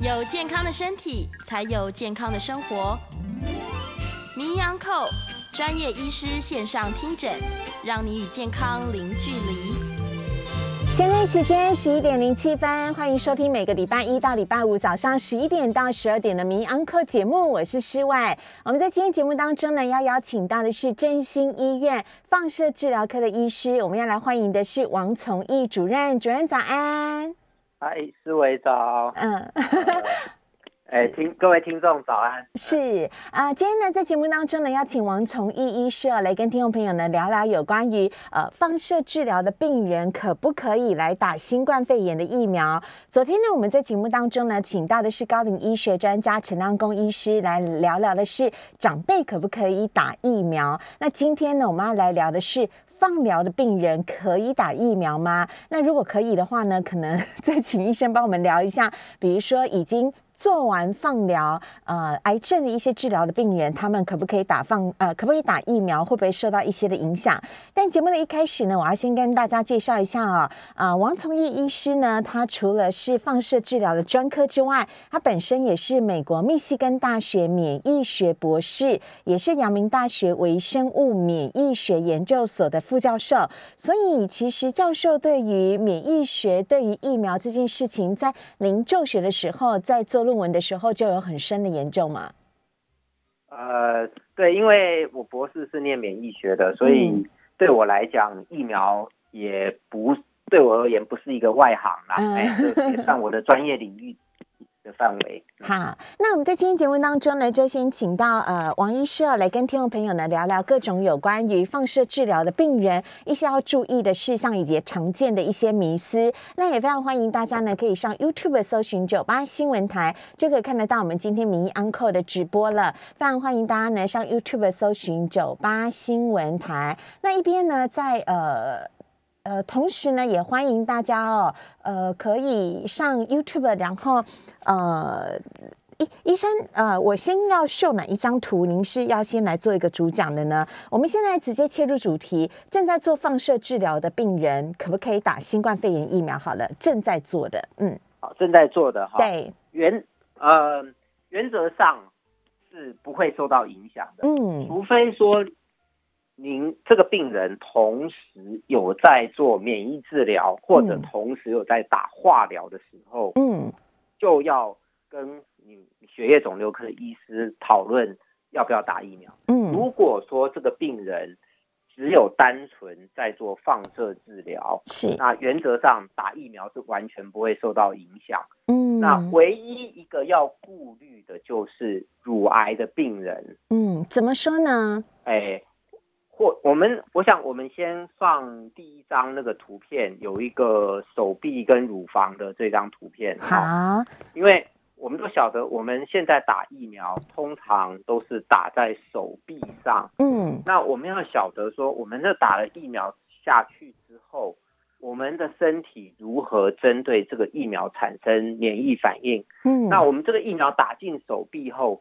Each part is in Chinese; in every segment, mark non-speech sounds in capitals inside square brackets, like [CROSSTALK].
有健康的身体，才有健康的生活。名医安扣专业医师线上听诊，让你与健康零距离。现在时间十一点零七分，欢迎收听每个礼拜一到礼拜五早上十一点到十二点的名医安扣节目，我是施外。我们在今天节目当中呢，要邀请到的是真心医院放射治疗科的医师，我们要来欢迎的是王从义主任，主任早安。嗨，思维早。嗯，[LAUGHS] 哎，听各位听众早安。是啊，今天呢，在节目当中呢，邀请王崇义医师来跟听众朋友呢聊聊有关于呃放射治疗的病人可不可以来打新冠肺炎的疫苗。昨天呢，我们在节目当中呢，请到的是高龄医学专家陈亮公医师来聊聊的是长辈可不可以打疫苗。那今天呢，我们要来聊的是。放疗的病人可以打疫苗吗？那如果可以的话呢，可能 [LAUGHS] 再请医生帮我们聊一下，比如说已经。做完放疗，呃，癌症的一些治疗的病人，他们可不可以打放？呃，可不可以打疫苗？会不会受到一些的影响？但节目的一开始呢，我要先跟大家介绍一下啊，啊，王从义医师呢，他除了是放射治疗的专科之外，他本身也是美国密西根大学免疫学博士，也是阳明大学微生物免疫学研究所的副教授。所以，其实教授对于免疫学、对于疫苗这件事情，在临就学的时候，在做。论文的时候就有很深的研究吗？呃，对，因为我博士是念免疫学的，所以对我来讲，疫苗也不对我而言不是一个外行啦，哎，也算我的专业领域。范围好，那我们在今天节目当中呢，就先请到呃王医师来跟听众朋友呢聊聊各种有关于放射治疗的病人一些要注意的事项以及常见的一些迷思。那也非常欢迎大家呢可以上 YouTube 搜寻九八新闻台，就可以看得到我们今天名医 Uncle 的直播了。非常欢迎大家呢上 YouTube 搜寻九八新闻台。那一边呢在呃。呃，同时呢，也欢迎大家哦，呃，可以上 YouTube，然后呃，医医生，呃，我先要秀哪一张图？您是要先来做一个主讲的呢？我们现在直接切入主题，正在做放射治疗的病人可不可以打新冠肺炎疫苗？好了，正在做的，嗯，好，正在做的哈，对，原呃原则上是不会受到影响的，嗯，除非说。您这个病人同时有在做免疫治疗，或者同时有在打化疗的时候，嗯，就要跟你血液肿瘤科的医师讨论要不要打疫苗。嗯，如果说这个病人只有单纯在做放射治疗，是那原则上打疫苗是完全不会受到影响。嗯，那唯一一个要顾虑的就是乳癌的病人。嗯，怎么说呢？哎。或我们，我想我们先放第一张那个图片，有一个手臂跟乳房的这张图片。好，因为我们都晓得，我们现在打疫苗通常都是打在手臂上。嗯，那我们要晓得说，我们这打了疫苗下去之后，我们的身体如何针对这个疫苗产生免疫反应？嗯，那我们这个疫苗打进手臂后。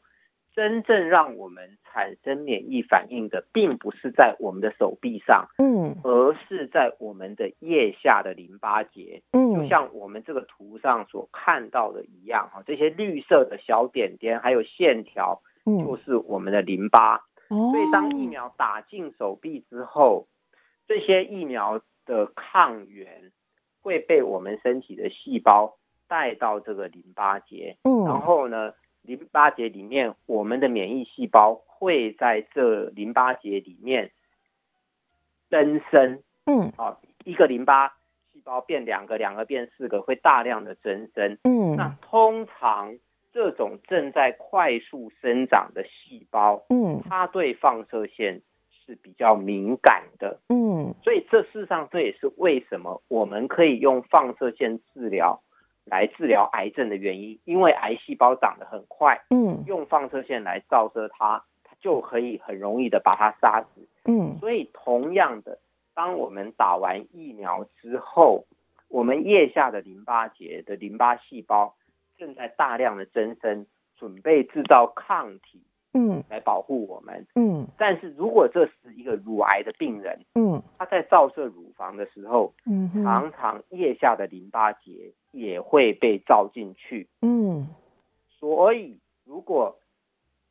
真正让我们产生免疫反应的，并不是在我们的手臂上，嗯，而是在我们的腋下的淋巴结，嗯，就像我们这个图上所看到的一样，哈，这些绿色的小点点还有线条，嗯，就是我们的淋巴。所以当疫苗打进手臂之后，这些疫苗的抗原会被我们身体的细胞带到这个淋巴结，嗯，然后呢？淋巴结里面，我们的免疫细胞会在这淋巴结里面增生。嗯，啊，一个淋巴细胞变两个，两个变四个，会大量的增生。嗯，那通常这种正在快速生长的细胞，嗯，它对放射线是比较敏感的。嗯，所以这事实上这也是为什么我们可以用放射线治疗。来治疗癌症的原因，因为癌细胞长得很快，嗯，用放射线来照射它，它就可以很容易的把它杀死，嗯，所以同样的，当我们打完疫苗之后，我们腋下的淋巴结的淋巴细胞正在大量的增生，准备制造抗体。嗯，来保护我们。嗯，但是如果这是一个乳癌的病人，嗯，他在照射乳房的时候，嗯，常常腋下的淋巴结也会被照进去。嗯，所以如果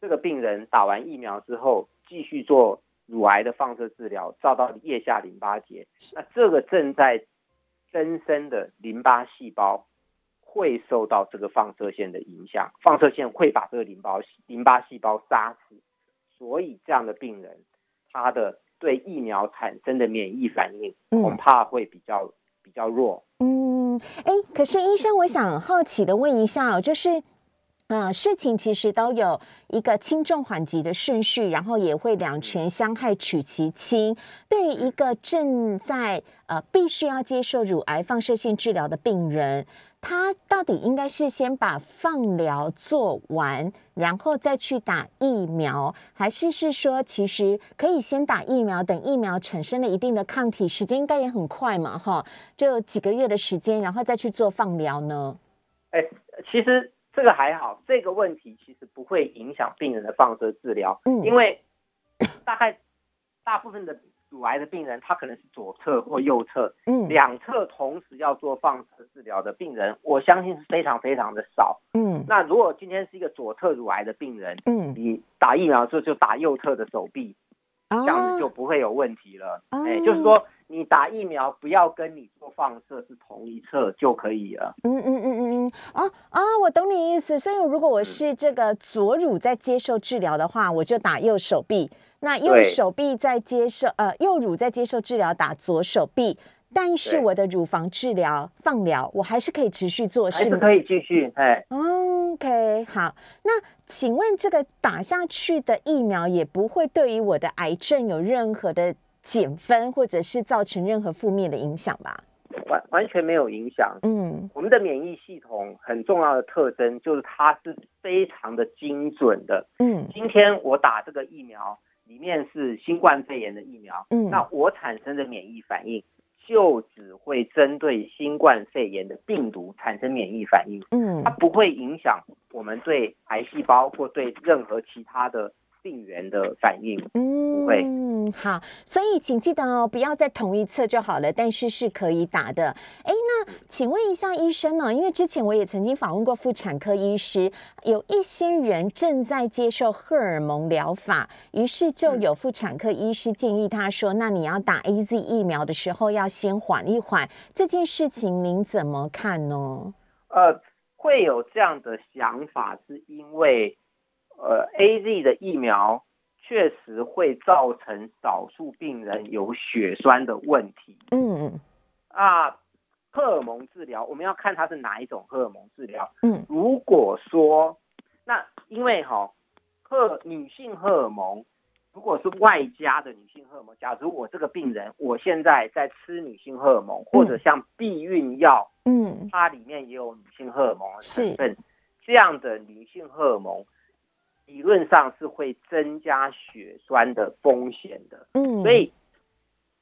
这个病人打完疫苗之后继续做乳癌的放射治疗，照到腋下淋巴结，那这个正在增生的淋巴细胞会受到这个放射线的影响，放射线会把这个淋巴淋巴细胞杀死，所以这样的病人他的对疫苗产生的免疫反应恐怕会比较比较弱。嗯，哎，可是医生，我想好奇的问一下，就是。啊，事情其实都有一个轻重缓急的顺序，然后也会两全相害取其轻。对于一个正在呃必须要接受乳癌放射线治疗的病人，他到底应该是先把放疗做完，然后再去打疫苗，还是是说其实可以先打疫苗，等疫苗产生了一定的抗体，时间应该也很快嘛，哈，就几个月的时间，然后再去做放疗呢？哎，其实。这个还好，这个问题其实不会影响病人的放射治疗，嗯，因为大概大部分的乳癌的病人，他可能是左侧或右侧，嗯，两侧同时要做放射治疗的病人，我相信是非常非常的少，嗯，那如果今天是一个左侧乳癌的病人，嗯，你打疫苗的时候就打右侧的手臂，这样子就不会有问题了，哎，就是说。你打疫苗不要跟你做放射是同一侧就可以了。嗯嗯嗯嗯嗯，哦啊，我懂你意思。所以如果我是这个左乳在接受治疗的话，我就打右手臂；那右手臂在接受呃右乳在接受治疗，打左手臂。但是我的乳房治疗放疗，我还是可以持续做，是可以继续。哎，OK，好。那请问这个打下去的疫苗也不会对于我的癌症有任何的？减分或者是造成任何负面的影响吧？完完全没有影响。嗯，我们的免疫系统很重要的特征就是它是非常的精准的。嗯，今天我打这个疫苗里面是新冠肺炎的疫苗，嗯，那我产生的免疫反应就只会针对新冠肺炎的病毒产生免疫反应。嗯，它不会影响我们对癌细胞或对任何其他的。病原的反应，嗯，不会，嗯，好，所以请记得哦，不要在同一侧就好了，但是是可以打的。哎，那请问一下医生呢？因为之前我也曾经访问过妇产科医师，有一些人正在接受荷尔蒙疗法，于是就有妇产科医师建议他说：“那你要打 A Z 疫苗的时候，要先缓一缓。”这件事情您怎么看呢？呃，会有这样的想法，是因为。呃，A Z 的疫苗确实会造成少数病人有血栓的问题。嗯嗯，啊，荷尔蒙治疗我们要看它是哪一种荷尔蒙治疗。嗯，如果说那因为哈荷女性荷尔蒙，如果是外加的女性荷尔蒙，假如我这个病人我现在在吃女性荷尔蒙，或者像避孕药，嗯，它里面也有女性荷尔蒙的成分，这样的女性荷尔蒙。理论上是会增加血栓的风险的，嗯，所以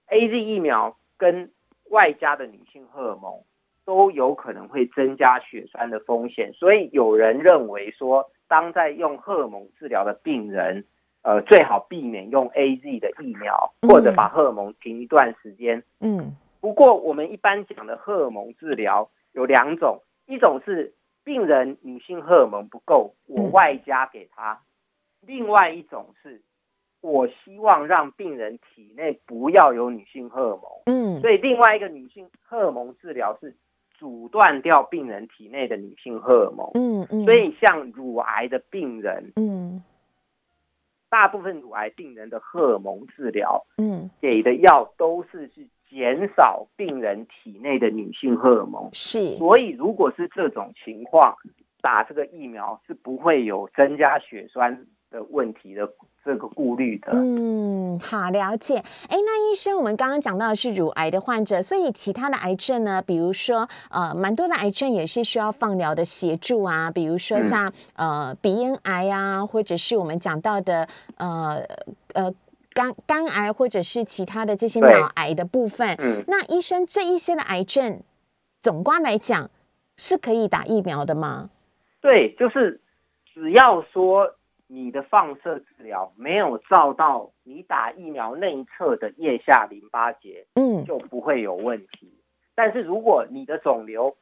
A Z 疫苗跟外加的女性荷尔蒙都有可能会增加血栓的风险，所以有人认为说，当在用荷尔蒙治疗的病人，呃，最好避免用 A Z 的疫苗，或者把荷尔蒙停一段时间，嗯。不过我们一般讲的荷尔蒙治疗有两种，一种是。病人女性荷尔蒙不够，我外加给他；另外一种是，我希望让病人体内不要有女性荷尔蒙。嗯，所以另外一个女性荷尔蒙治疗是阻断掉病人体内的女性荷尔蒙。嗯嗯，所以像乳癌的病人，嗯，大部分乳癌病人的荷尔蒙治疗，嗯，给的药都是是。减少病人体内的女性荷尔蒙是，所以如果是这种情况，打这个疫苗是不会有增加血栓的问题的这个顾虑的。嗯，好了解。哎，那医生，我们刚刚讲到的是乳癌的患者，所以其他的癌症呢？比如说，呃，蛮多的癌症也是需要放疗的协助啊，比如说像呃鼻咽癌啊，或者是我们讲到的呃呃。肝肝癌或者是其他的这些脑癌的部分，那医生这一些的癌症，总观来讲是可以打疫苗的吗？对，就是只要说你的放射治疗没有照到你打疫苗内侧的腋下淋巴结，嗯，就不会有问题。但是如果你的肿瘤，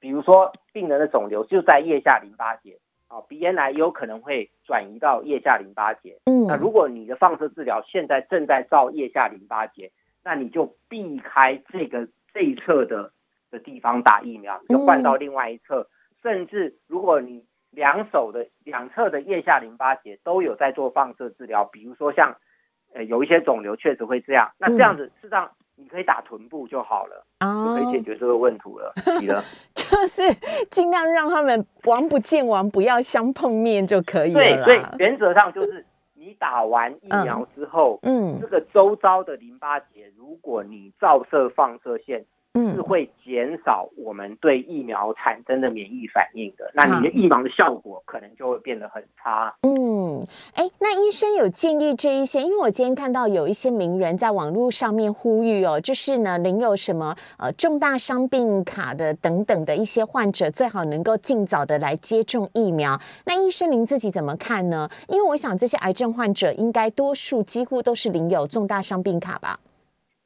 比如说病人的肿瘤就在腋下淋巴结，啊，鼻咽癌有可能会转移到腋下淋巴结。嗯，那如果你的放射治疗现在正在照腋下淋巴结，那你就避开这个这一侧的的地方打疫苗，就换到另外一侧。甚至如果你两手的两侧的腋下淋巴结都有在做放射治疗，比如说像呃有一些肿瘤确实会这样，那这样子事实上你可以打臀部就好了，就可以解决这个问题了。你呢？[LAUGHS] 就是尽量让他们王不见王，不要相碰面就可以了。对，所以原则上就是你打完疫苗之后，嗯，这个周遭的淋巴结，如果你照射放射线。是会减少我们对疫苗产生的免疫反应的，那你的疫苗的效果可能就会变得很差。嗯，哎，那医生有建议这一些，因为我今天看到有一些名人在网络上面呼吁哦，就是呢，您有什么呃重大伤病卡的等等的一些患者，最好能够尽早的来接种疫苗。那医生您自己怎么看呢？因为我想这些癌症患者应该多数几乎都是领有重大伤病卡吧？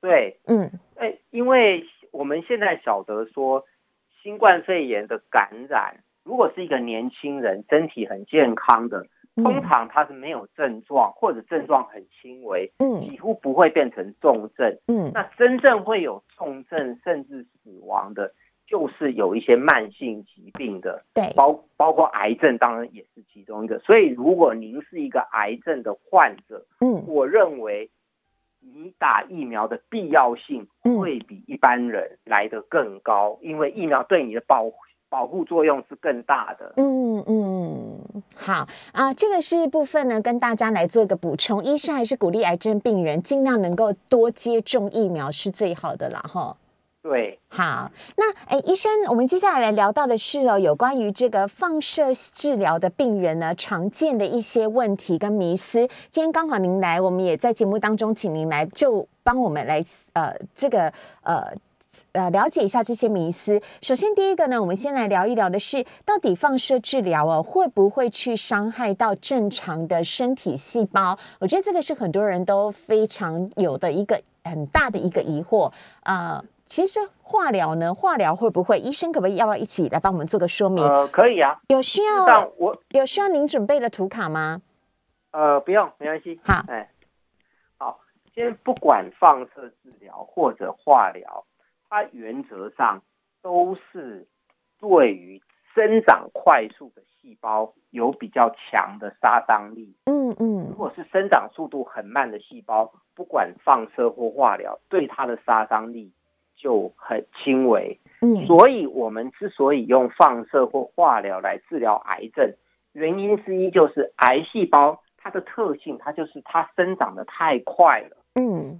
对，嗯，哎，因为。我们现在晓得说，新冠肺炎的感染，如果是一个年轻人，身体很健康的，通常他是没有症状，或者症状很轻微，嗯，几乎不会变成重症，嗯，那真正会有重症甚至死亡的，就是有一些慢性疾病的，对，包包括癌症，当然也是其中一个。所以，如果您是一个癌症的患者，嗯，我认为。你打疫苗的必要性会比一般人来得更高，因为疫苗对你的保保护作用是更大的。嗯嗯，好啊，这个是部分呢，跟大家来做一个补充。医生还是鼓励癌症病人尽量能够多接种疫苗是最好的啦，哈。对，好，那哎，医生，我们接下来来聊到的是哦，有关于这个放射治疗的病人呢，常见的一些问题跟迷思。今天刚好您来，我们也在节目当中，请您来就帮我们来呃，这个呃呃了解一下这些迷思。首先第一个呢，我们先来聊一聊的是，到底放射治疗哦，会不会去伤害到正常的身体细胞？我觉得这个是很多人都非常有的一个很大的一个疑惑啊。其实化疗呢，化疗会不会？医生可不可以要不要一起来帮我们做个说明？呃，可以啊。有需要我有需要您准备的图卡吗？呃，不用，没关系。好，哎，好。先不管放射治疗或者化疗，它原则上都是对于生长快速的细胞有比较强的杀伤力。嗯嗯。如果是生长速度很慢的细胞，不管放射或化疗，对它的杀伤力。就很轻微，嗯，所以我们之所以用放射或化疗来治疗癌症，原因之一就是癌细胞它的特性，它就是它生长的太快了，嗯，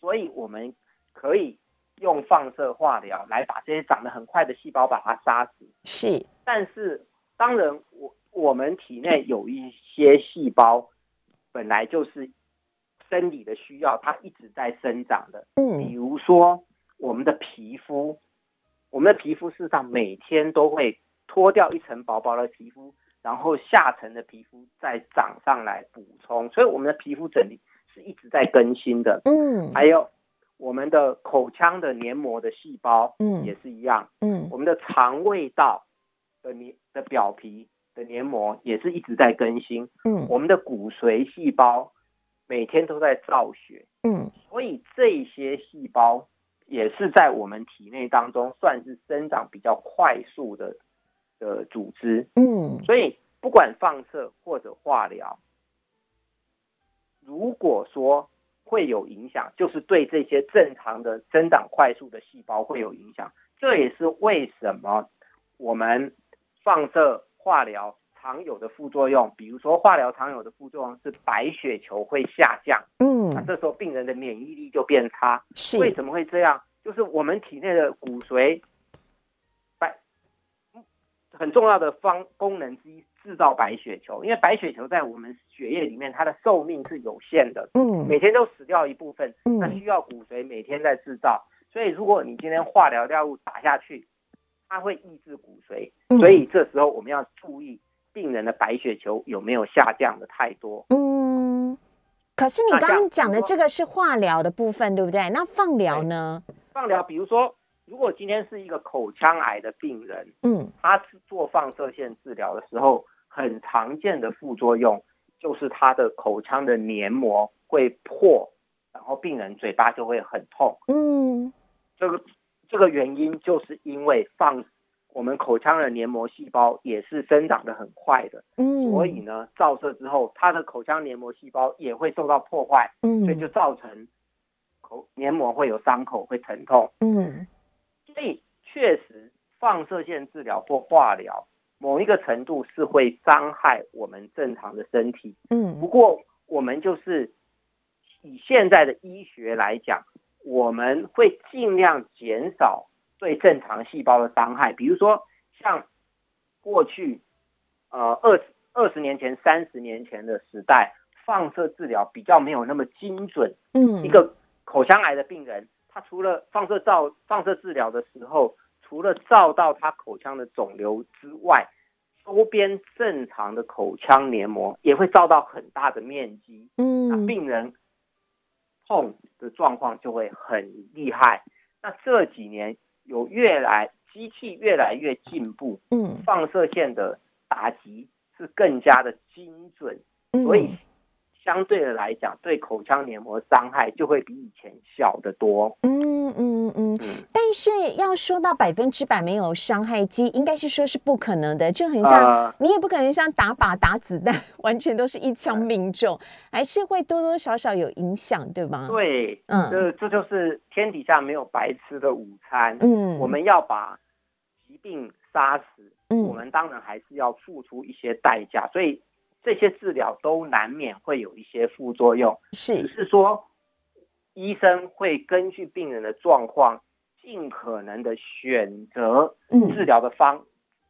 所以我们可以用放射化疗来把这些长得很快的细胞把它杀死，是，但是当然我我们体内有一些细胞本来就是生理的需要，它一直在生长的，嗯，比如说。我们的皮肤，我们的皮肤事实上每天都会脱掉一层薄薄的皮肤，然后下层的皮肤再长上来补充，所以我们的皮肤整体是一直在更新的。嗯，还有我们的口腔的黏膜的细胞，嗯，也是一样。嗯，我们的肠胃道的黏的表皮的黏膜也是一直在更新。嗯，我们的骨髓细胞每天都在造血。嗯，所以这些细胞。也是在我们体内当中算是生长比较快速的的组织，嗯，所以不管放射或者化疗，如果说会有影响，就是对这些正常的生长快速的细胞会有影响。这也是为什么我们放射化疗常有的副作用，比如说化疗常有的副作用是白血球会下降，嗯。那这时候病人的免疫力就变差，是为什么会这样？就是我们体内的骨髓白很重要的方功能之一，制造白血球。因为白血球在我们血液里面，它的寿命是有限的，嗯，每天都死掉一部分，嗯，那需要骨髓每天在制造。所以如果你今天化疗药物打下去，它会抑制骨髓，所以这时候我们要注意病人的白血球有没有下降的太多，嗯。可是你刚刚讲的这个是化疗的部分，对不对？那放疗呢？放疗，比如说，如果今天是一个口腔癌的病人，嗯，他是做放射线治疗的时候，很常见的副作用就是他的口腔的黏膜会破，然后病人嘴巴就会很痛。嗯，这个这个原因就是因为放我们口腔的黏膜细胞也是生长的很快的，嗯，所以呢，照射之后，它的口腔黏膜细胞也会受到破坏，嗯，所以就造成口黏膜会有伤口，会疼痛，嗯，所以确实放射线治疗或化疗。某一个程度是会伤害我们正常的身体，嗯，不过我们就是以现在的医学来讲，我们会尽量减少对正常细胞的伤害。比如说，像过去呃二十二十年前、三十年前的时代，放射治疗比较没有那么精准，嗯，一个口腔癌的病人，他除了放射照放射治疗的时候。除了照到他口腔的肿瘤之外，周边正常的口腔黏膜也会照到很大的面积。嗯，那病人痛的状况就会很厉害。那这几年有越来机器越来越进步，嗯，放射线的打击是更加的精准，所以相对的来讲，对口腔黏膜伤害就会比以前小得多。嗯嗯嗯。但是要说到百分之百没有伤害机，应该是说是不可能的，就很像你也不可能像打靶打子弹，完全都是一枪命中，[LAUGHS] 还是会多多少少有影响，对吗？对，嗯，这这就是天底下没有白吃的午餐。嗯，我们要把疾病杀死，嗯，我们当然还是要付出一些代价，所以这些治疗都难免会有一些副作用，是，只是说医生会根据病人的状况。尽可能的选择治疗的方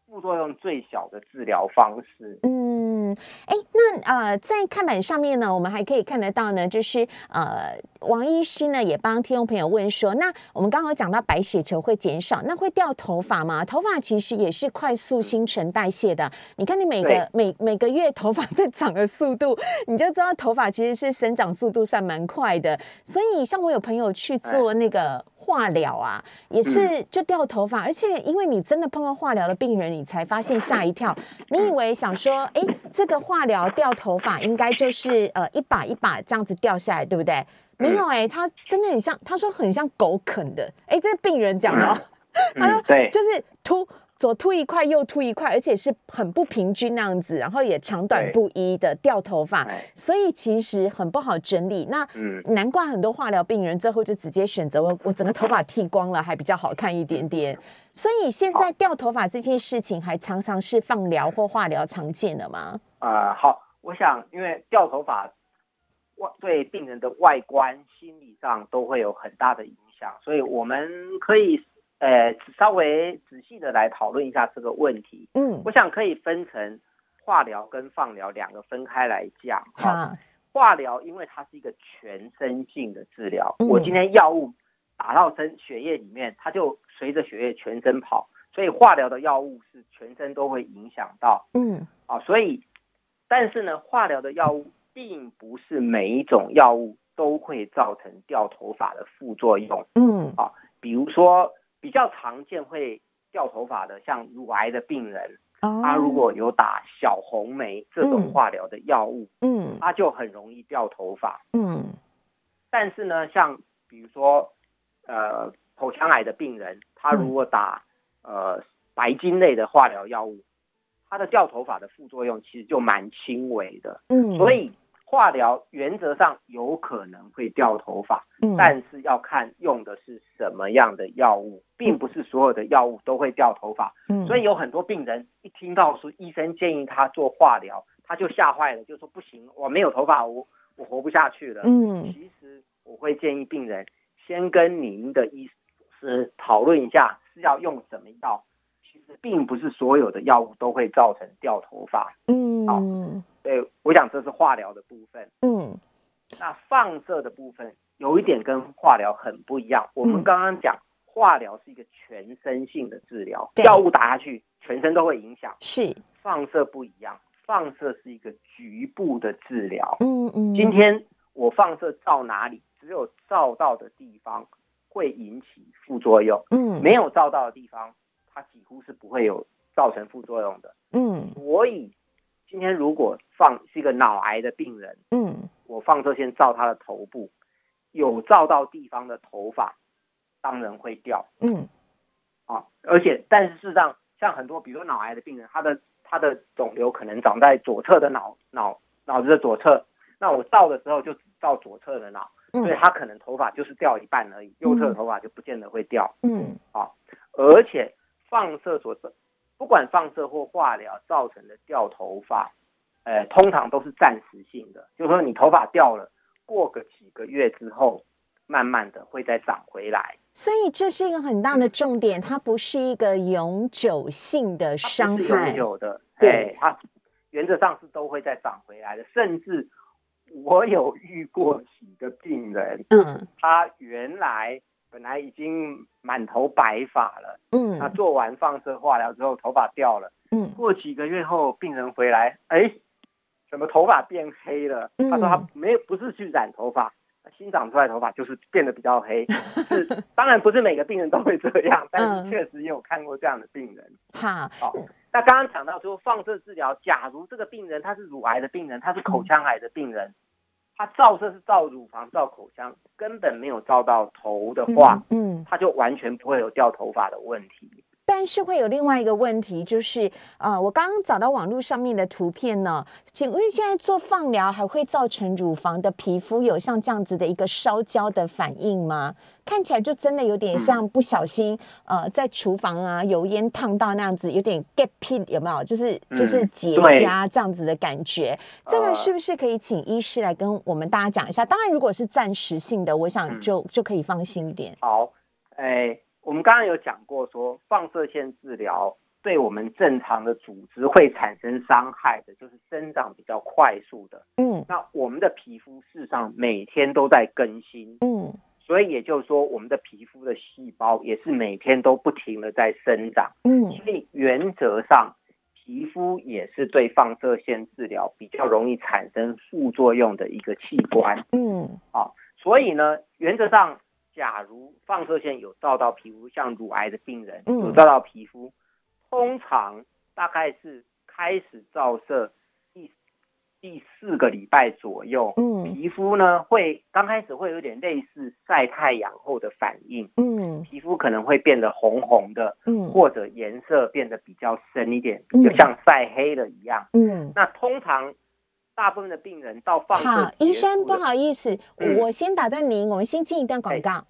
副作用最小的治疗方式。嗯，哎，那呃，在看板上面呢，我们还可以看得到呢，就是呃，王医师呢也帮听众朋友问说，那我们刚刚讲到白血球会减少，那会掉头发吗？头发其实也是快速新陈代谢的。你看你每个每每个月头发在长的速度，你就知道头发其实是生长速度算蛮快的。所以像我有朋友去做那个。化疗啊，也是就掉头发，而且因为你真的碰到化疗的病人，你才发现吓一跳。你以为想说，哎，这个化疗掉头发应该就是呃一把一把这样子掉下来，对不对？没有哎，他真的很像，他说很像狗啃的。哎，这病人讲的，[LAUGHS] 他说对，就是秃。左秃一块，右秃一块，而且是很不平均那样子，然后也长短不一的掉头发，所以其实很不好整理。那难怪很多化疗病人最后就直接选择我，我整个头发剃光了，还比较好看一点点。所以现在掉头发这件事情，还常常是放疗或化疗常见的吗？啊，好，我想因为掉头发外对病人的外观、心理上都会有很大的影响，所以我们可以。呃，稍微仔细的来讨论一下这个问题。嗯，我想可以分成化疗跟放疗两个分开来讲。好，化疗因为它是一个全身性的治疗，我今天药物打到身血液里面，它就随着血液全身跑，所以化疗的药物是全身都会影响到。嗯，啊，所以但是呢，化疗的药物并不是每一种药物都会造成掉头发的副作用。嗯，啊，比如说。比较常见会掉头发的，像乳癌的病人，他如果有打小红梅这种化疗的药物，嗯，他就很容易掉头发，嗯。但是呢，像比如说，呃，口腔癌的病人，他如果打呃白金类的化疗药物，他的掉头发的副作用其实就蛮轻微的，嗯。所以。化疗原则上有可能会掉头发，但是要看用的是什么样的药物，并不是所有的药物都会掉头发。所以有很多病人一听到说医生建议他做化疗，他就吓坏了，就说不行，我没有头发，我我活不下去了。嗯，其实我会建议病人先跟您的医师讨论一下是要用什么药。其实并不是所有的药物都会造成掉头发。嗯，好。对，我想这是化疗的部分。嗯，那放射的部分有一点跟化疗很不一样。我们刚刚讲化疗是一个全身性的治疗，药物打下去全身都会影响。是，放射不一样，放射是一个局部的治疗。嗯嗯。今天我放射照哪里，只有照到的地方会引起副作用。嗯，没有照到的地方，它几乎是不会有造成副作用的。嗯，所以。今天如果放是一个脑癌的病人，嗯，我放射线照他的头部，有照到地方的头发，当然会掉，嗯，啊，而且但是事实上，像很多比如说脑癌的病人，他的他的肿瘤可能长在左侧的脑脑脑子的左侧，那我照的时候就只照左侧的脑，所以他可能头发就是掉一半而已，右侧的头发就不见得会掉，嗯，啊，而且放射所不管放射或化疗造成的掉头发，呃，通常都是暂时性的，就是说你头发掉了，过个几个月之后，慢慢的会再长回来。所以这是一个很大的重点，它不是一个永久性的伤害。永久的，对它原则上是都会再长回来的。甚至我有遇过几个病人，嗯，他原来。本来已经满头白发了，嗯，他做完放射化疗之后头发掉了，嗯，过几个月后病人回来，哎，怎么头发变黑了？他说他没有，不是去染头发，新长出来头发就是变得比较黑。[LAUGHS] 是，当然不是每个病人都会这样，但是确实也有看过这样的病人。好，好，那刚刚讲到说放射治疗，假如这个病人他是乳癌的病人，他是口腔癌的病人。他照射是照乳房、照口腔，根本没有照到头的话，嗯，他就完全不会有掉头发的问题。但是会有另外一个问题，就是呃，我刚刚找到网络上面的图片呢，请问现在做放疗还会造成乳房的皮肤有像这样子的一个烧焦的反应吗？看起来就真的有点像不小心呃，在厨房啊油烟烫到那样子，有点 get pit 有没有？就是就是结痂这样子的感觉。这个是不是可以请医师来跟我们大家讲一下？当然，如果是暂时性的，我想就就可以放心一点。好，哎。我们刚刚有讲过，说放射线治疗对我们正常的组织会产生伤害的，就是生长比较快速的。嗯，那我们的皮肤事实上每天都在更新。嗯，所以也就是说，我们的皮肤的细胞也是每天都不停的在生长。嗯，所以原则上，皮肤也是对放射线治疗比较容易产生副作用的一个器官。嗯，啊，所以呢，原则上。假如放射线有照到皮肤，像乳癌的病人有照到皮肤，通常大概是开始照射第第四个礼拜左右，嗯，皮肤呢会刚开始会有点类似晒太阳后的反应，嗯，皮肤可能会变得红红的，嗯，或者颜色变得比较深一点，就像晒黑了一样，嗯，那通常。大部分的病人到放好，医生不好意思，我先打断您，我们先进一段广告。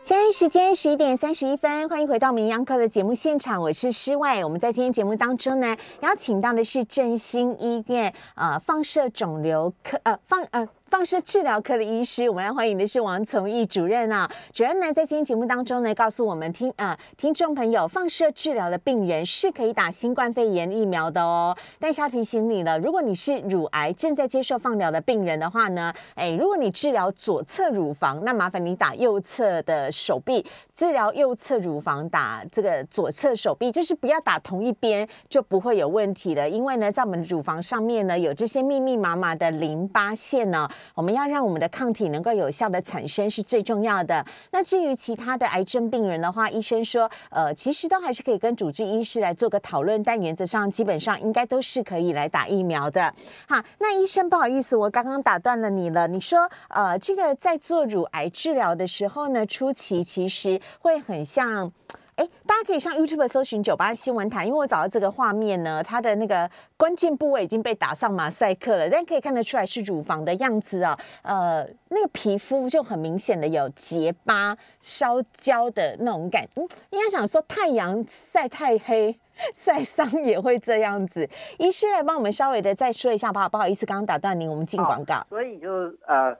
现在时间十一点三十一分，欢迎回到名央科的节目现场，我是施外。我们在今天节目当中呢，邀请到的是振兴医院呃放射肿瘤科呃放呃。放射治疗科的医师，我们要欢迎的是王从义主任啊。主任呢，在今天节目当中呢，告诉我们听啊，听众朋友，放射治疗的病人是可以打新冠肺炎疫苗的哦。但是要提醒你了，如果你是乳癌正在接受放疗的病人的话呢，哎，如果你治疗左侧乳房，那麻烦你打右侧的手臂；治疗右侧乳房，打这个左侧手臂，就是不要打同一边，就不会有问题了。因为呢，在我们乳房上面呢，有这些密密麻麻的淋巴腺呢。我们要让我们的抗体能够有效的产生是最重要的。那至于其他的癌症病人的话，医生说，呃，其实都还是可以跟主治医师来做个讨论，但原则上基本上应该都是可以来打疫苗的。好，那医生不好意思，我刚刚打断了你了。你说，呃，这个在做乳癌治疗的时候呢，初期其实会很像。哎，大家可以上 YouTube 搜寻“酒吧新闻台”，因为我找到这个画面呢，它的那个关键部位已经被打上马赛克了，但可以看得出来是乳房的样子啊。呃，那个皮肤就很明显的有结疤、烧焦的那种感。嗯，应该想说太阳晒太黑、[LAUGHS] 晒伤也会这样子。医师来帮我们稍微的再说一下吧，不好意思，刚刚打断您，我们进广告。所以就呃。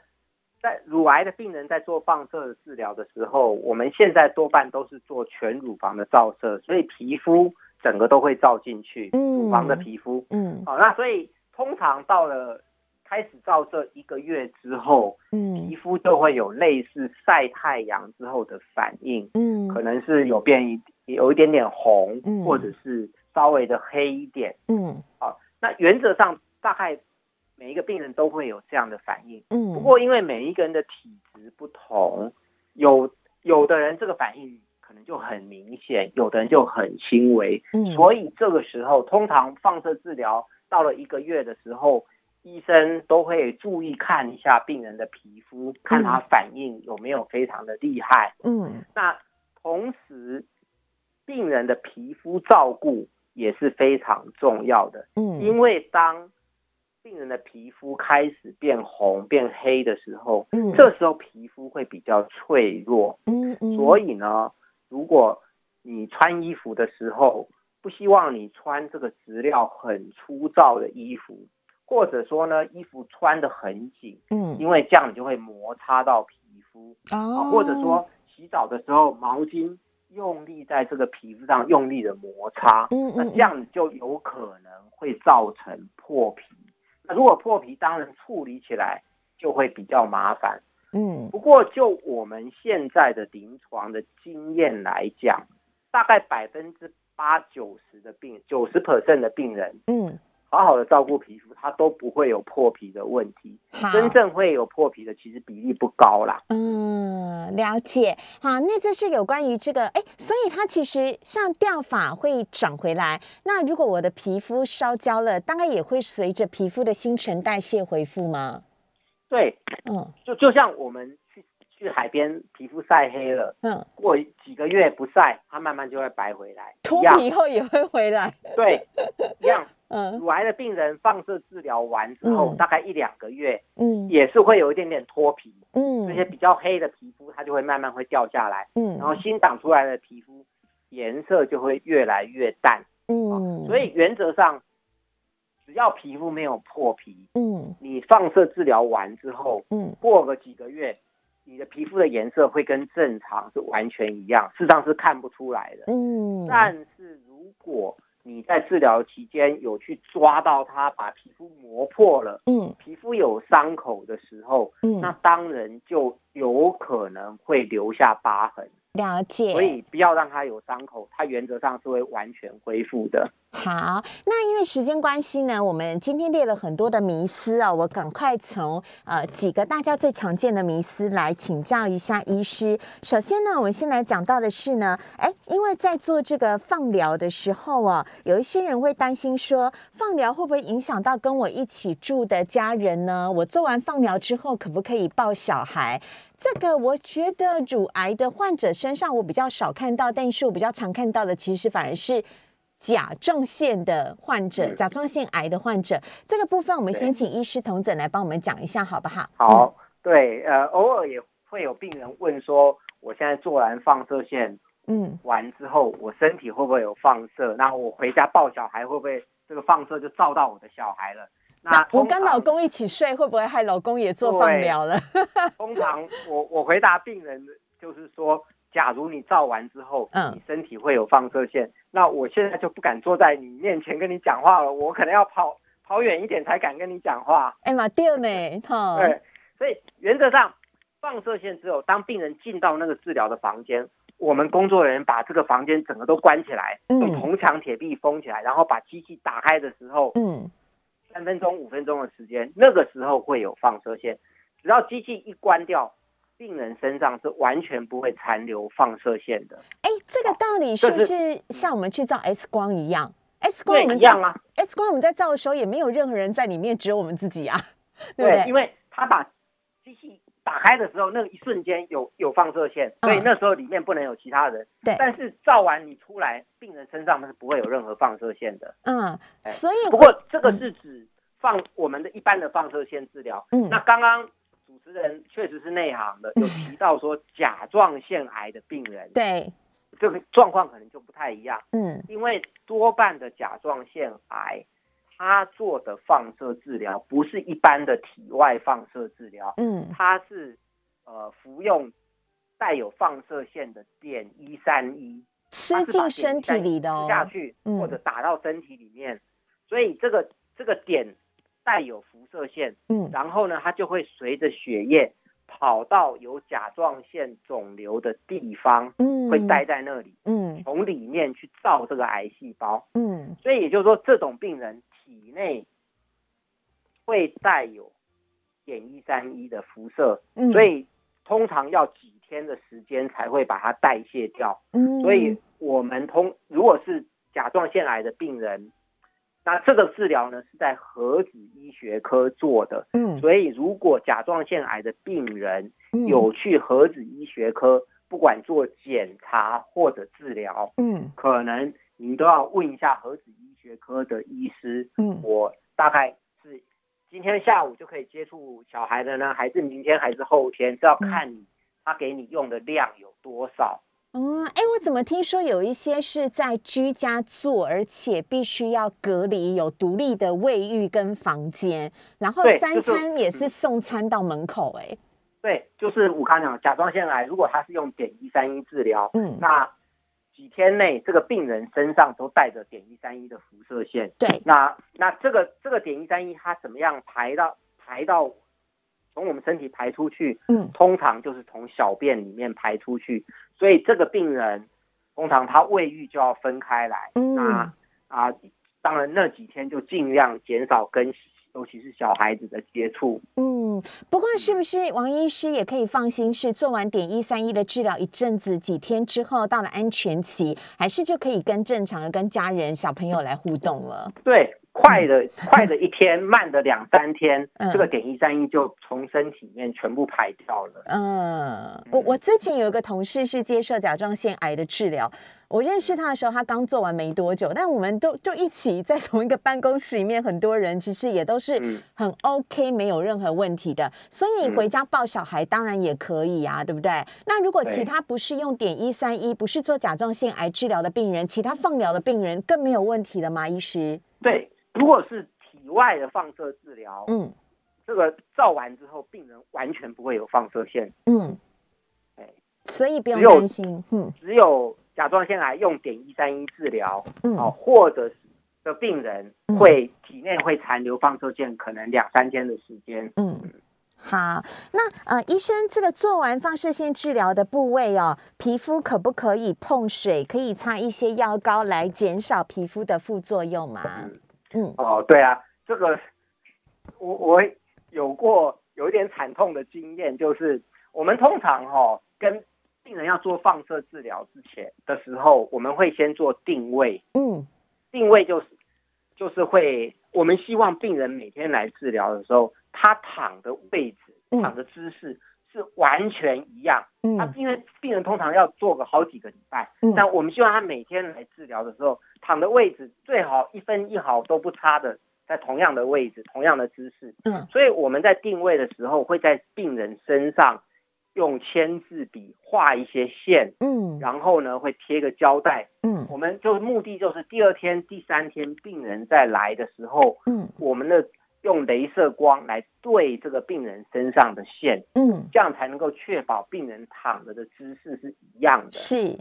在乳癌的病人在做放射治疗的时候，我们现在多半都是做全乳房的照射，所以皮肤整个都会照进去，乳房的皮肤。嗯，好，那所以通常到了开始照射一个月之后，嗯，皮肤就会有类似晒太阳之后的反应，嗯，可能是有变一有一点点红，或者是稍微的黑一点，嗯，好，那原则上大概。每一个病人都会有这样的反应，嗯，不过因为每一个人的体质不同，有有的人这个反应可能就很明显，有的人就很轻微，嗯，所以这个时候通常放射治疗到了一个月的时候，医生都会注意看一下病人的皮肤，看他反应有没有非常的厉害。嗯，那同时病人的皮肤照顾也是非常重要的。嗯，因为当病人的皮肤开始变红、变黑的时候，嗯，这时候皮肤会比较脆弱，嗯嗯，所以呢，如果你穿衣服的时候不希望你穿这个质料很粗糙的衣服，或者说呢，衣服穿的很紧，嗯，因为这样你就会摩擦到皮肤，哦，或者说洗澡的时候毛巾用力在这个皮肤上用力的摩擦，嗯嗯，那这样就有可能会造成破皮。那如果破皮，当然处理起来就会比较麻烦。嗯，不过就我们现在的临床的经验来讲，大概百分之八九十的病，九十 percent 的病人，嗯。好好的照顾皮肤，它都不会有破皮的问题。真正会有破皮的，其实比例不高啦。嗯，了解。好，那这是有关于这个，哎，所以它其实像掉发会长回来。那如果我的皮肤烧焦了，大概也会随着皮肤的新陈代谢恢复吗？对，嗯，就就像我们去去海边，皮肤晒黑了，嗯，过几个月不晒，它慢慢就会白回来。脱皮后也会回来。对，一样。嗯，乳癌的病人放射治疗完之后，大概一两个月，嗯，也是会有一点点脱皮，嗯，这些比较黑的皮肤，它就会慢慢会掉下来，嗯，然后新长出来的皮肤颜色就会越来越淡，嗯，所以原则上，只要皮肤没有破皮，嗯，你放射治疗完之后，嗯，过个几个月，你的皮肤的颜色会跟正常是完全一样，事实上是看不出来的，嗯，但是如果你在治疗期间有去抓到它，把皮肤磨破了，嗯，皮肤有伤口的时候，嗯，那当然就有可能会留下疤痕。了解，所以不要让它有伤口，它原则上是会完全恢复的。好，那因为时间关系呢，我们今天列了很多的迷思啊，我赶快从呃几个大家最常见的迷思来请教一下医师。首先呢，我们先来讲到的是呢，哎，因为在做这个放疗的时候啊，有一些人会担心说，放疗会不会影响到跟我一起住的家人呢？我做完放疗之后，可不可以抱小孩？这个我觉得乳癌的患者身上我比较少看到，但是我比较常看到的，其实反而是。甲状腺的患者，甲状腺癌的患者，这个部分我们先请医师同诊来帮我们讲一下，好不好？好，对，呃，偶尔也会有病人问说，我现在做完放射线，嗯，完之后，我身体会不会有放射？那我回家抱小孩，会不会这个放射就照到我的小孩了？那我跟老公一起睡，会不会害老公也做放疗了？[LAUGHS] 通常我我回答病人就是说。假如你照完之后，嗯，你身体会有放射线，那我现在就不敢坐在你面前跟你讲话了，我可能要跑跑远一点才敢跟你讲话。哎妈，对呢，哈。对，所以原则上，放射线只有当病人进到那个治疗的房间，我们工作人员把这个房间整个都关起来，用铜墙铁壁封起来，然后把机器打开的时候，嗯，三分钟、五分钟的时间，那个时候会有放射线，只要机器一关掉。病人身上是完全不会残留放射线的。哎，这个道理是不是像我们去照 X 光一样？X 光我们一样啊。X 光我们在照的时候也没有任何人在里面，只有我们自己啊。对，因为他把机器打开的时候，那一瞬间有有放射线，所以那时候里面不能有其他人。对。但是照完你出来，病人身上是不会有任何放射线的。嗯，所以不过这个是指放我们的一般的放射线治疗。嗯，那刚刚。主持人确实是内行的，[LAUGHS] 有提到说甲状腺癌的病人，对。这个状况可能就不太一样。嗯，因为多半的甲状腺癌，他做的放射治疗不是一般的体外放射治疗，嗯，它是呃服用带有放射线的碘一三一，吃进身体里的吃下去，或者打到身体里面，所以这个这个碘。带有辐射线，嗯，然后呢，它就会随着血液跑到有甲状腺肿瘤的地方，嗯，会待在那里，嗯，从里面去造这个癌细胞，嗯，所以也就是说，这种病人体内会带有碘一三一的辐射，嗯，所以通常要几天的时间才会把它代谢掉，嗯，所以我们通如果是甲状腺癌的病人。那这个治疗呢是在核子医学科做的，嗯，所以如果甲状腺癌的病人有去核子医学科，不管做检查或者治疗，嗯，可能您都要问一下核子医学科的医师，嗯，我大概是今天下午就可以接触小孩的呢，还是明天还是后天？这要看你他给你用的量有多少。哦，哎，我怎么听说有一些是在居家做，而且必须要隔离，有独立的卫浴跟房间，然后三餐也是送餐到门口，哎，对，就是我刚讲甲状腺癌，如果他是用碘一三一治疗，嗯，那几天内这个病人身上都带着碘一三一的辐射线，对，那那这个这个碘一三一它怎么样排到排到？从我们身体排出去，嗯，通常就是从小便里面排出去，所以这个病人通常他胃浴就要分开来，嗯啊啊，当然那几天就尽量减少跟尤其是小孩子的接触，嗯，不过是不是王医师也可以放心，是做完点一三一的治疗一阵子几天之后到了安全期，还是就可以跟正常的跟家人小朋友来互动了？对。快的快的一天，慢的两三天，这个碘一三一就从身体里面全部排掉了。嗯，我我之前有一个同事是接受甲状腺癌的治疗，我认识他的时候，他刚做完没多久，但我们都就一起在同一个办公室里面，很多人其实也都是很 OK，没有任何问题的。所以回家抱小孩当然也可以啊，对不对？那如果其他不是用碘一三一，不是做甲状腺癌治疗的病人，其他放疗的病人更没有问题了吗？医师？对。如果是体外的放射治疗，嗯，这个照完之后，病人完全不会有放射线，嗯，哎，所以不用担心，嗯，只有甲状腺癌用碘一三一治疗，嗯，哦，或者是的病人会体内会残留放射线，可能两三天的时间，嗯，好，那呃，医生，这个做完放射线治疗的部位哦，皮肤可不可以碰水？可以擦一些药膏来减少皮肤的副作用吗？嗯哦，对啊，这个我我有过有一点惨痛的经验，就是我们通常哈跟病人要做放射治疗之前的时候，我们会先做定位。嗯，定位就是就是会，我们希望病人每天来治疗的时候，他躺的位置、躺的姿势是完全一样。嗯，他因为病人通常要做个好几个礼拜，但我们希望他每天来治疗的时候。躺的位置最好一分一毫都不差的，在同样的位置、同样的姿势。嗯，所以我们在定位的时候，会在病人身上用签字笔画一些线。嗯，然后呢，会贴个胶带。嗯，我们就目的就是第二天、第三天病人再来的时候，嗯，我们的用镭射光来对这个病人身上的线。嗯，这样才能够确保病人躺着的姿势是一样的。是。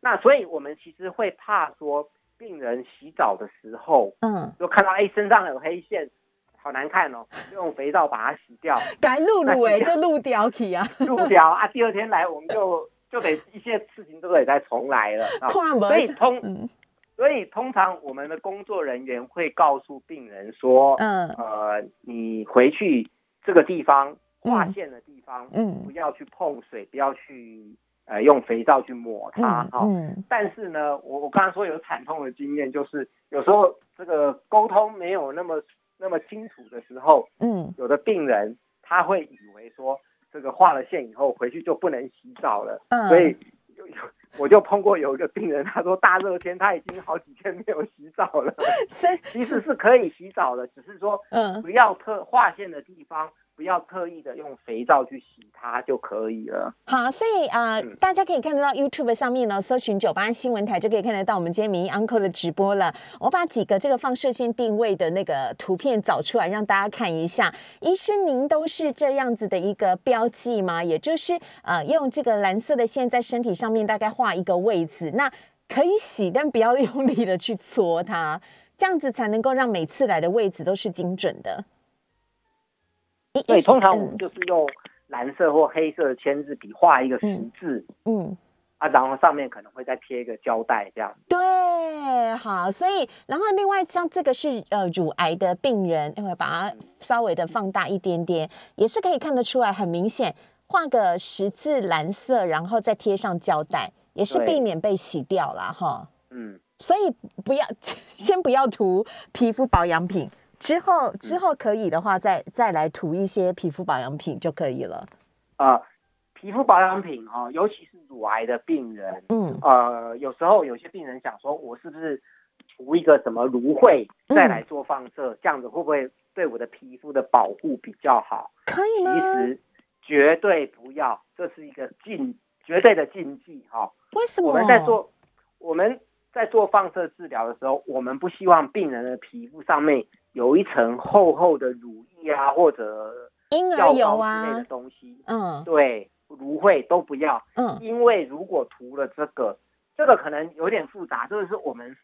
那所以我们其实会怕说。病人洗澡的时候，嗯，就看到哎身上有黑线，好难看哦，就用肥皂把它洗掉。[LAUGHS] 该露露哎，就露掉去啊，[LAUGHS] [LAUGHS] 露掉啊。第二天来，我们就就得一些事情都得再重来了。所以通，所以通常我们的工作人员会告诉病人说，嗯，呃，你回去这个地方划线的地方，嗯，不要去碰水，不要去。呃，用肥皂去抹它哈，但是呢，我我刚刚说有惨痛的经验，就是有时候这个沟通没有那么那么清楚的时候，嗯，有的病人他会以为说这个画了线以后回去就不能洗澡了，嗯，所以有有 [LAUGHS] 我就碰过有一个病人，他说大热天他已经好几天没有洗澡了，是其实是可以洗澡的，只是说嗯不要特划线的地方。不要特意的用肥皂去洗它就可以了。好，所以啊，大家可以看得到 YouTube 上面呢，搜寻九八新闻台就可以看得到我们今天民意 Uncle 的直播了。我把几个这个放射线定位的那个图片找出来，让大家看一下。医生，您都是这样子的一个标记吗？也就是呃，用这个蓝色的线在身体上面大概画一个位置，那可以洗，但不要用力的去搓它，这样子才能够让每次来的位置都是精准的。对，通常我们就是用蓝色或黑色的签字笔画一个十字，嗯，啊，然后上面可能会再贴一个胶带，这样。对，好，所以，然后另外像这个是呃乳癌的病人，因为把它稍微的放大一点点，也是可以看得出来，很明显，画个十字蓝色，然后再贴上胶带，也是避免被洗掉了哈。嗯。所以不要 [LAUGHS] 先不要涂皮肤保养品，之后之后可以的话，再再来涂一些皮肤保养品就可以了。啊，皮肤保养品哈，尤其是乳癌的病人，嗯，呃，有时候有些病人想说，我是不是涂一个什么芦荟再来做放射，这样子会不会对我的皮肤的保护比较好？可以吗？其实绝对不要，这是一个禁绝对的禁忌哈。为什么？我们在做我们在做放射治疗的时候，我们不希望病人的皮肤上面有一层厚厚的乳液啊，或者婴儿油啊之类的东西。嗯，对。芦荟都不要，嗯，因为如果涂了这个，这个可能有点复杂，这个是我们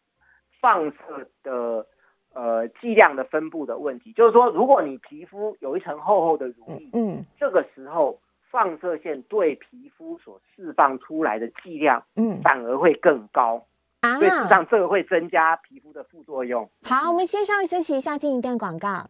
放射的呃剂量的分布的问题。就是说，如果你皮肤有一层厚厚的乳液，嗯，这个时候放射线对皮肤所释放出来的剂量，嗯，反而会更高，啊，所以事实上这个会增加皮肤的副作用。好，我们先稍微休息一下，进一段广告。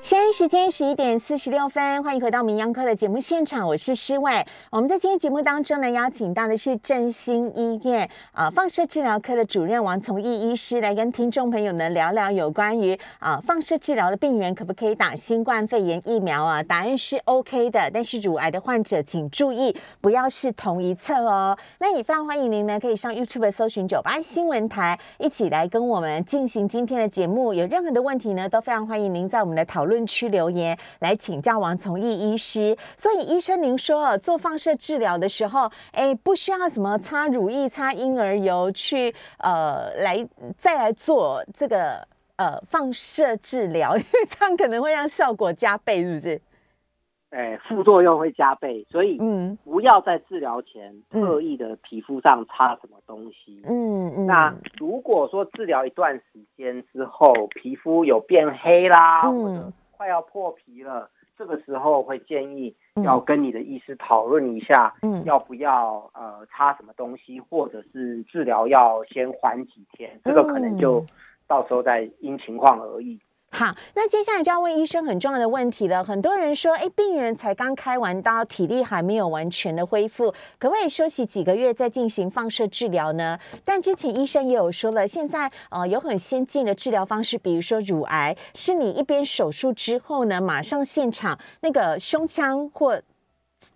现在时间十一点四十六分，欢迎回到民央科的节目现场，我是施伟。我们在今天节目当中呢，邀请到的是振兴医院啊放射治疗科的主任王从义医师，来跟听众朋友呢聊聊有关于啊放射治疗的病人可不可以打新冠肺炎疫苗啊？答案是 OK 的，但是乳癌的患者请注意，不要是同一侧哦。那也非常欢迎您呢，可以上 YouTube 搜寻九八新闻台，一起来跟我们进行今天的节目。有任何的问题呢，都非常欢迎您在我们。的的讨论区留言来请教王从义医师。所以医生，您说做放射治疗的时候，哎，不需要什么擦乳液、擦婴儿油去呃来再来做这个呃放射治疗，因为这样可能会让效果加倍，是不是？哎，副作用会加倍，所以嗯，不要在治疗前特意的皮肤上擦什么东西。嗯嗯。那如果说治疗一段时间之后，皮肤有变黑啦，或者快要破皮了，这个时候会建议要跟你的医师讨论一下，嗯，要不要呃擦什么东西，或者是治疗要先缓几天，这个可能就到时候再因情况而异。好，那接下来就要问医生很重要的问题了。很多人说，哎，病人才刚开完刀，体力还没有完全的恢复，可不可以休息几个月再进行放射治疗呢？但之前医生也有说了，现在呃有很先进的治疗方式，比如说乳癌，是你一边手术之后呢，马上现场那个胸腔或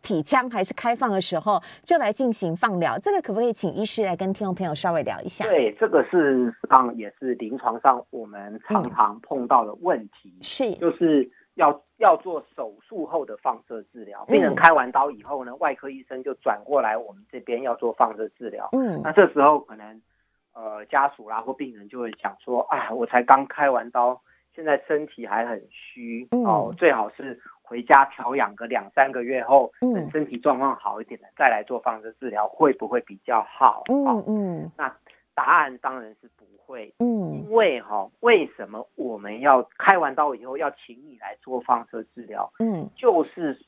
体腔还是开放的时候，就来进行放疗。这个可不可以请医师来跟听众朋友稍微聊一下？对，这个是上也是临床上我们常常碰到的问题，是就是要要做手术后的放射治疗。病人开完刀以后呢，外科医生就转过来我们这边要做放射治疗。嗯，那这时候可能呃家属啦或病人就会想说，啊，我才刚开完刀，现在身体还很虚哦，最好是。回家调养个两三个月后，等身体状况好一点了，再来做放射治疗会不会比较好？嗯嗯，那答案当然是不会。嗯，因为哈，为什么我们要开完刀以后要请你来做放射治疗？嗯，就是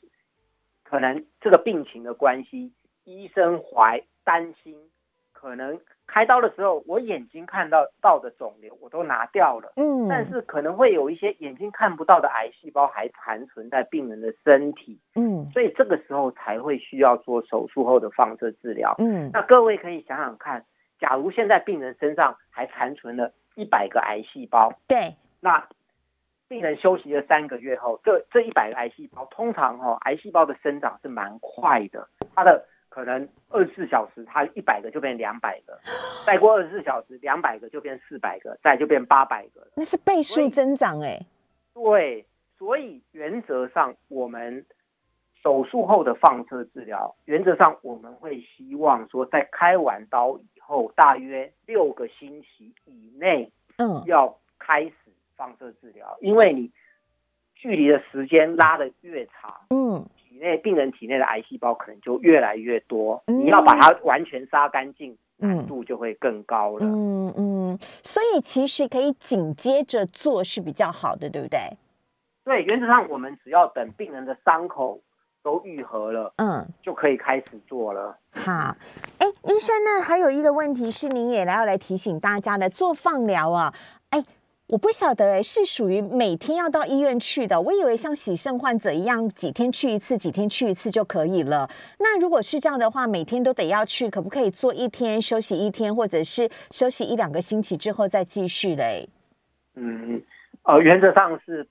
可能这个病情的关系，医生怀担心可能。开刀的时候，我眼睛看到到的肿瘤我都拿掉了，嗯，但是可能会有一些眼睛看不到的癌细胞还残存在病人的身体，嗯，所以这个时候才会需要做手术后的放射治疗，嗯，那各位可以想想看，假如现在病人身上还残存了一百个癌细胞，对，那病人休息了三个月后，这这一百个癌细胞通常哈，癌细胞的生长是蛮快的，它的。可能二十四小时，它一百个就变两百个，[GASPS] 再过二十四小时，两百个就变四百个，再就变八百个了。那是倍数增长哎。对，所以原则上，我们手术后的放射治疗，原则上我们会希望说，在开完刀以后，大约六个星期以内，嗯，要开始放射治疗，因为你距离的时间拉的越长，嗯。体内病人体内的癌细胞可能就越来越多，你要把它完全杀干净，难度就会更高了。嗯嗯，所以其实可以紧接着做是比较好的，对不对？对，原则上我们只要等病人的伤口都愈合了，嗯，就可以开始做了。好，哎，医生呢，还有一个问题是，您也要来提醒大家的，做放疗啊，哎。我不晓得哎，是属于每天要到医院去的。我以为像洗肾患者一样，几天去一次，几天去一次就可以了。那如果是这样的话，每天都得要去，可不可以做一天休息一天，或者是休息一两个星期之后再继续嘞？嗯，呃，原则上是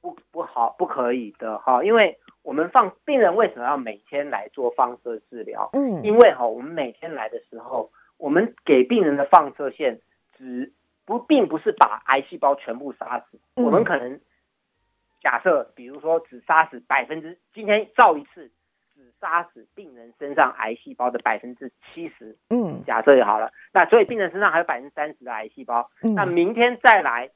不不好不可以的哈，因为我们放病人为什么要每天来做放射治疗？嗯，因为哈，我们每天来的时候，我们给病人的放射线只。不，并不是把癌细胞全部杀死。我们可能假设，比如说只杀死百分之，今天照一次，只杀死病人身上癌细胞的百分之七十。嗯，假设就好了。那所以病人身上还有百分之三十的癌细胞。那明天再来，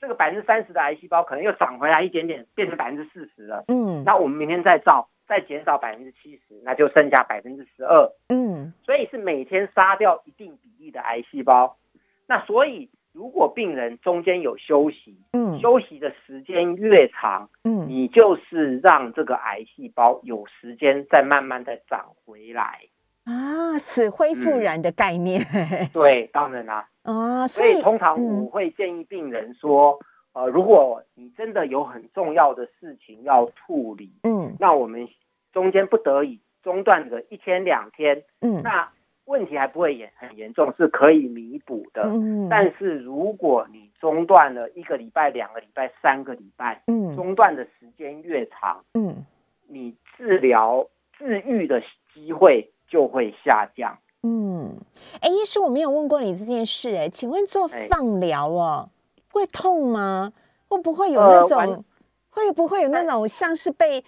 这个百分之三十的癌细胞可能又长回来一点点，变成百分之四十了。嗯，那我们明天再照，再减少百分之七十，那就剩下百分之十二。嗯，所以是每天杀掉一定比例的癌细胞。那所以，如果病人中间有休息，嗯，休息的时间越长，嗯，你就是让这个癌细胞有时间再慢慢的长回来。啊，死灰复燃的概念。对，当然啦，啊，所以通常我会建议病人说，呃，如果你真的有很重要的事情要处理，嗯，那我们中间不得已中断个一天两天，嗯，那。问题还不会严很严重，是可以弥补的。嗯，但是如果你中断了一个礼拜、两个礼拜、三个礼拜，嗯，中断的时间越长，嗯，你治疗治愈的机会就会下降。嗯，哎，医师，我没有问过你这件事，哎，请问做放疗哦，会痛吗？会不会有那种？会不会有那种像是被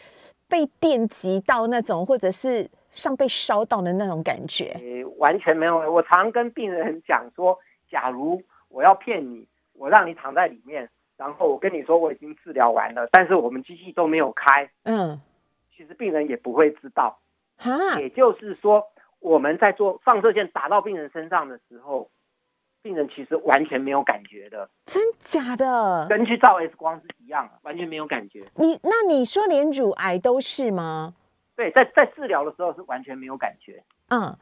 被电击到那种，或者是？像被烧到的那种感觉，完全没有。我常跟病人讲说，假如我要骗你，我让你躺在里面，然后我跟你说我已经治疗完了，但是我们机器都没有开，嗯，其实病人也不会知道。哈，也就是说，我们在做放射线打到病人身上的时候，病人其实完全没有感觉的。真假的？跟去照 X 光是一样，完全没有感觉。你那你说连乳癌都是吗？对，在在治疗的时候是完全没有感觉。嗯，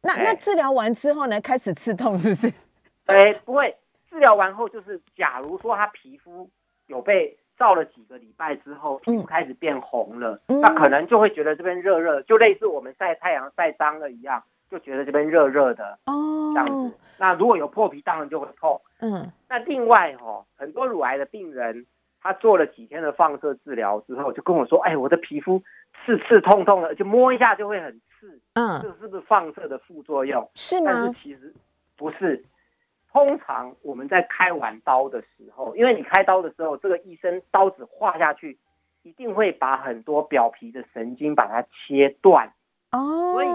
那那治疗完之后呢？开始刺痛是不是？[LAUGHS] 哎，不会。治疗完后就是，假如说他皮肤有被照了几个礼拜之后，皮肤开始变红了，那可能就会觉得这边热热，就类似我们晒太阳晒伤了一样，就觉得这边热热的哦，这样子。那如果有破皮，当然就会痛。嗯，那另外哦，很多乳癌的病人，他做了几天的放射治疗之后，就跟我说：“哎，我的皮肤。”刺刺痛痛的，就摸一下就会很刺。嗯，这是不是放射的副作用？是吗？但是其实不是。通常我们在开完刀的时候，因为你开刀的时候，这个医生刀子划下去，一定会把很多表皮的神经把它切断。哦，所以。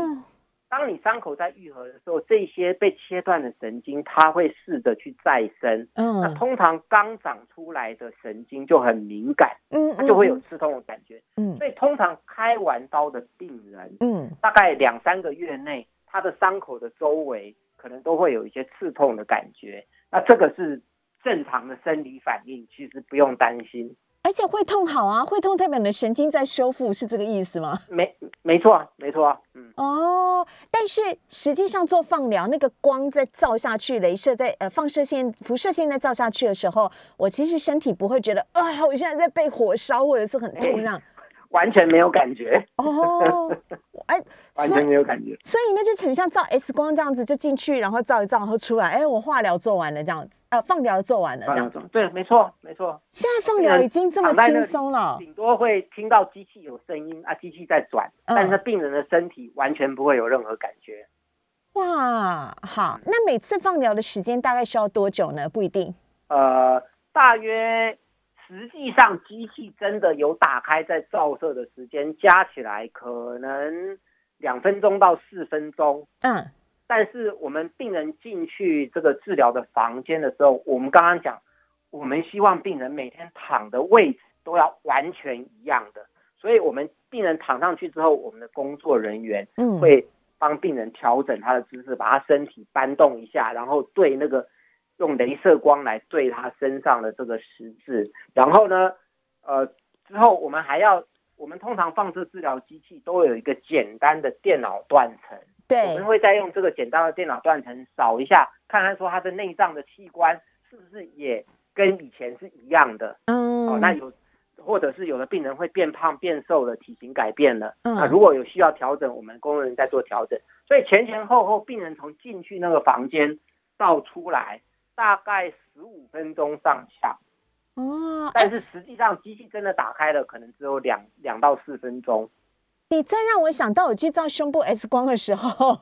当你伤口在愈合的时候，这些被切断的神经，它会试着去再生。嗯，那通常刚长出来的神经就很敏感，嗯，它就会有刺痛的感觉。嗯，所以通常开完刀的病人，嗯，大概两三个月内，他的伤口的周围可能都会有一些刺痛的感觉。那这个是正常的生理反应，其实不用担心。而且会痛好啊，会痛代表你的神经在修复，是这个意思吗？[LAUGHS] 没，没错，没错，嗯。哦，但是实际上做放疗，那个光在照下去，镭射在呃放射线、辐射线在照下去的时候，我其实身体不会觉得啊，我现在在被火烧或者是很痛这样。[LAUGHS] 完全没有感觉哦，哎，完全没有感觉，所以那就很像照 X 光这样子，就进去，然后照一照，然后出来，哎，我化疗做完了这样子，呃，放疗做完了这样子，对，没错，没错。现在放疗已经这么轻松了，顶多会听到机器有声音啊，机器在转，但是病人的身体完全不会有任何感觉。哇，好，那每次放疗的时间大概需要多久呢？不一定，呃，大约。实际上，机器真的有打开在照射的时间，加起来可能两分钟到四分钟。嗯，但是我们病人进去这个治疗的房间的时候，我们刚刚讲，我们希望病人每天躺的位置都要完全一样的，所以我们病人躺上去之后，我们的工作人员会帮病人调整他的姿势，把他身体搬动一下，然后对那个。用镭射光来对他身上的这个十字，然后呢，呃，之后我们还要，我们通常放射治疗机器都有一个简单的电脑断层，对，我们会再用这个简单的电脑断层扫一下，看看说他的内脏的器官是不是也跟以前是一样的？嗯，哦，那有或者是有的病人会变胖变瘦的体型改变了，那如果有需要调整，我们工作人员在做调整。所以前前后后，病人从进去那个房间到出来，大概十五分钟上下。哦，但是实际上机器真的打开了，可能只有两两到四分钟。你再让我想到我去照胸部 X 光的时候，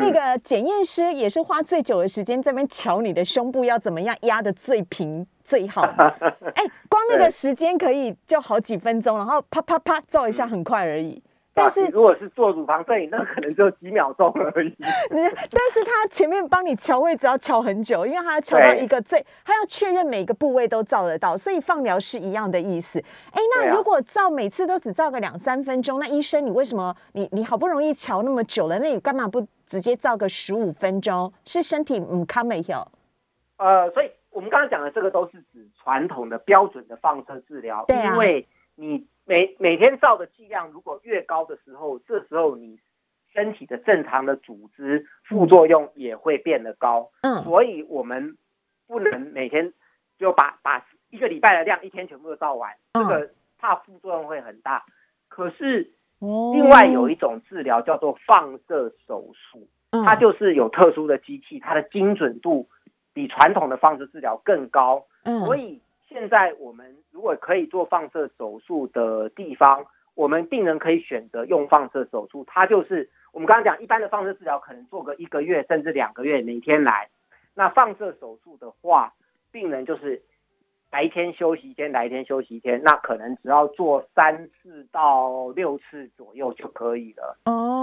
那个检验师也是花最久的时间在那边瞧你的胸部要怎么样压的最平最好。[LAUGHS] 哎，光那个时间可以就好几分钟，然后啪啪啪照一下很快而已。但是如果是做乳房摄影，那可能只有几秒钟而已。[LAUGHS] 但是他前面帮你调位置要调很久，因为他要调到一个最，他要确认每个部位都照得到，所以放疗是一样的意思。哎，那如果照每次都只照个两三分钟，那医生你为什么你你好不容易调那么久了，那你干嘛不直接照个十五分钟？是身体唔康没有？呃，所以我们刚刚讲的这个都是指传统的标准的放射治疗，因为你。每每天照的剂量如果越高的时候，这时候你身体的正常的组织副作用也会变得高。嗯，所以我们不能每天就把把一个礼拜的量一天全部都照完，这个怕副作用会很大。可是，另外有一种治疗叫做放射手术，它就是有特殊的机器，它的精准度比传统的放射治疗更高。嗯，所以。现在我们如果可以做放射手术的地方，我们病人可以选择用放射手术。它就是我们刚刚讲，一般的放射治疗可能做个一个月甚至两个月，每天来。那放射手术的话，病人就是。白天休息一天，来一天休息一天，那可能只要做三次到六次左右就可以了。哦，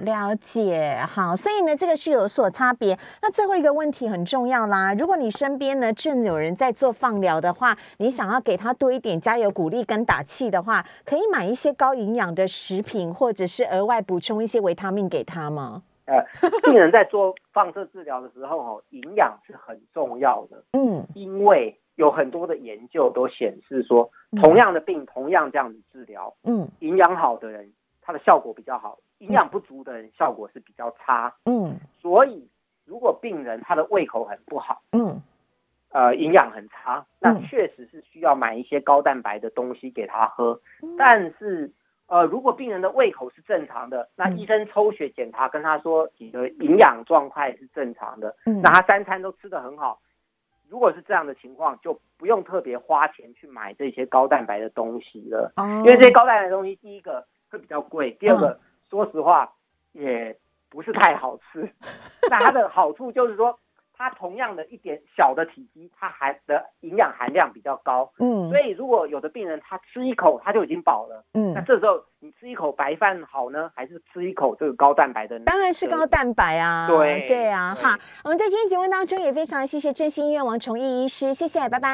了解，好，所以呢，这个是有所差别。那最后一个问题很重要啦，如果你身边呢正有人在做放疗的话，你想要给他多一点加油鼓励跟打气的话，可以买一些高营养的食品，或者是额外补充一些维他命给他吗？呃，病人在做放射治疗的时候，哦，营养是很重要的。嗯，因为有很多的研究都显示说，同样的病，同样这样子治疗，嗯，营养好的人，他的效果比较好；营养不足的人，效果是比较差。嗯，所以如果病人他的胃口很不好，嗯，呃，营养很差，那确实是需要买一些高蛋白的东西给他喝，但是。呃，如果病人的胃口是正常的，那医生抽血检查跟他说你的营养状态是正常的，那他三餐都吃得很好。如果是这样的情况，就不用特别花钱去买这些高蛋白的东西了，因为这些高蛋白的东西，第一个会比较贵，第二个说实话也不是太好吃。[LAUGHS] 那它的好处就是说。它同样的一点小的体积，它含的营养含量比较高，嗯，所以如果有的病人他吃一口他就已经饱了，嗯，那这时候你吃一口白饭好呢，还是吃一口这个高蛋白的？当然是高蛋白啊，对对啊，好，我们在今天节目当中也非常谢谢振兴医院王崇义医师，谢谢，拜拜。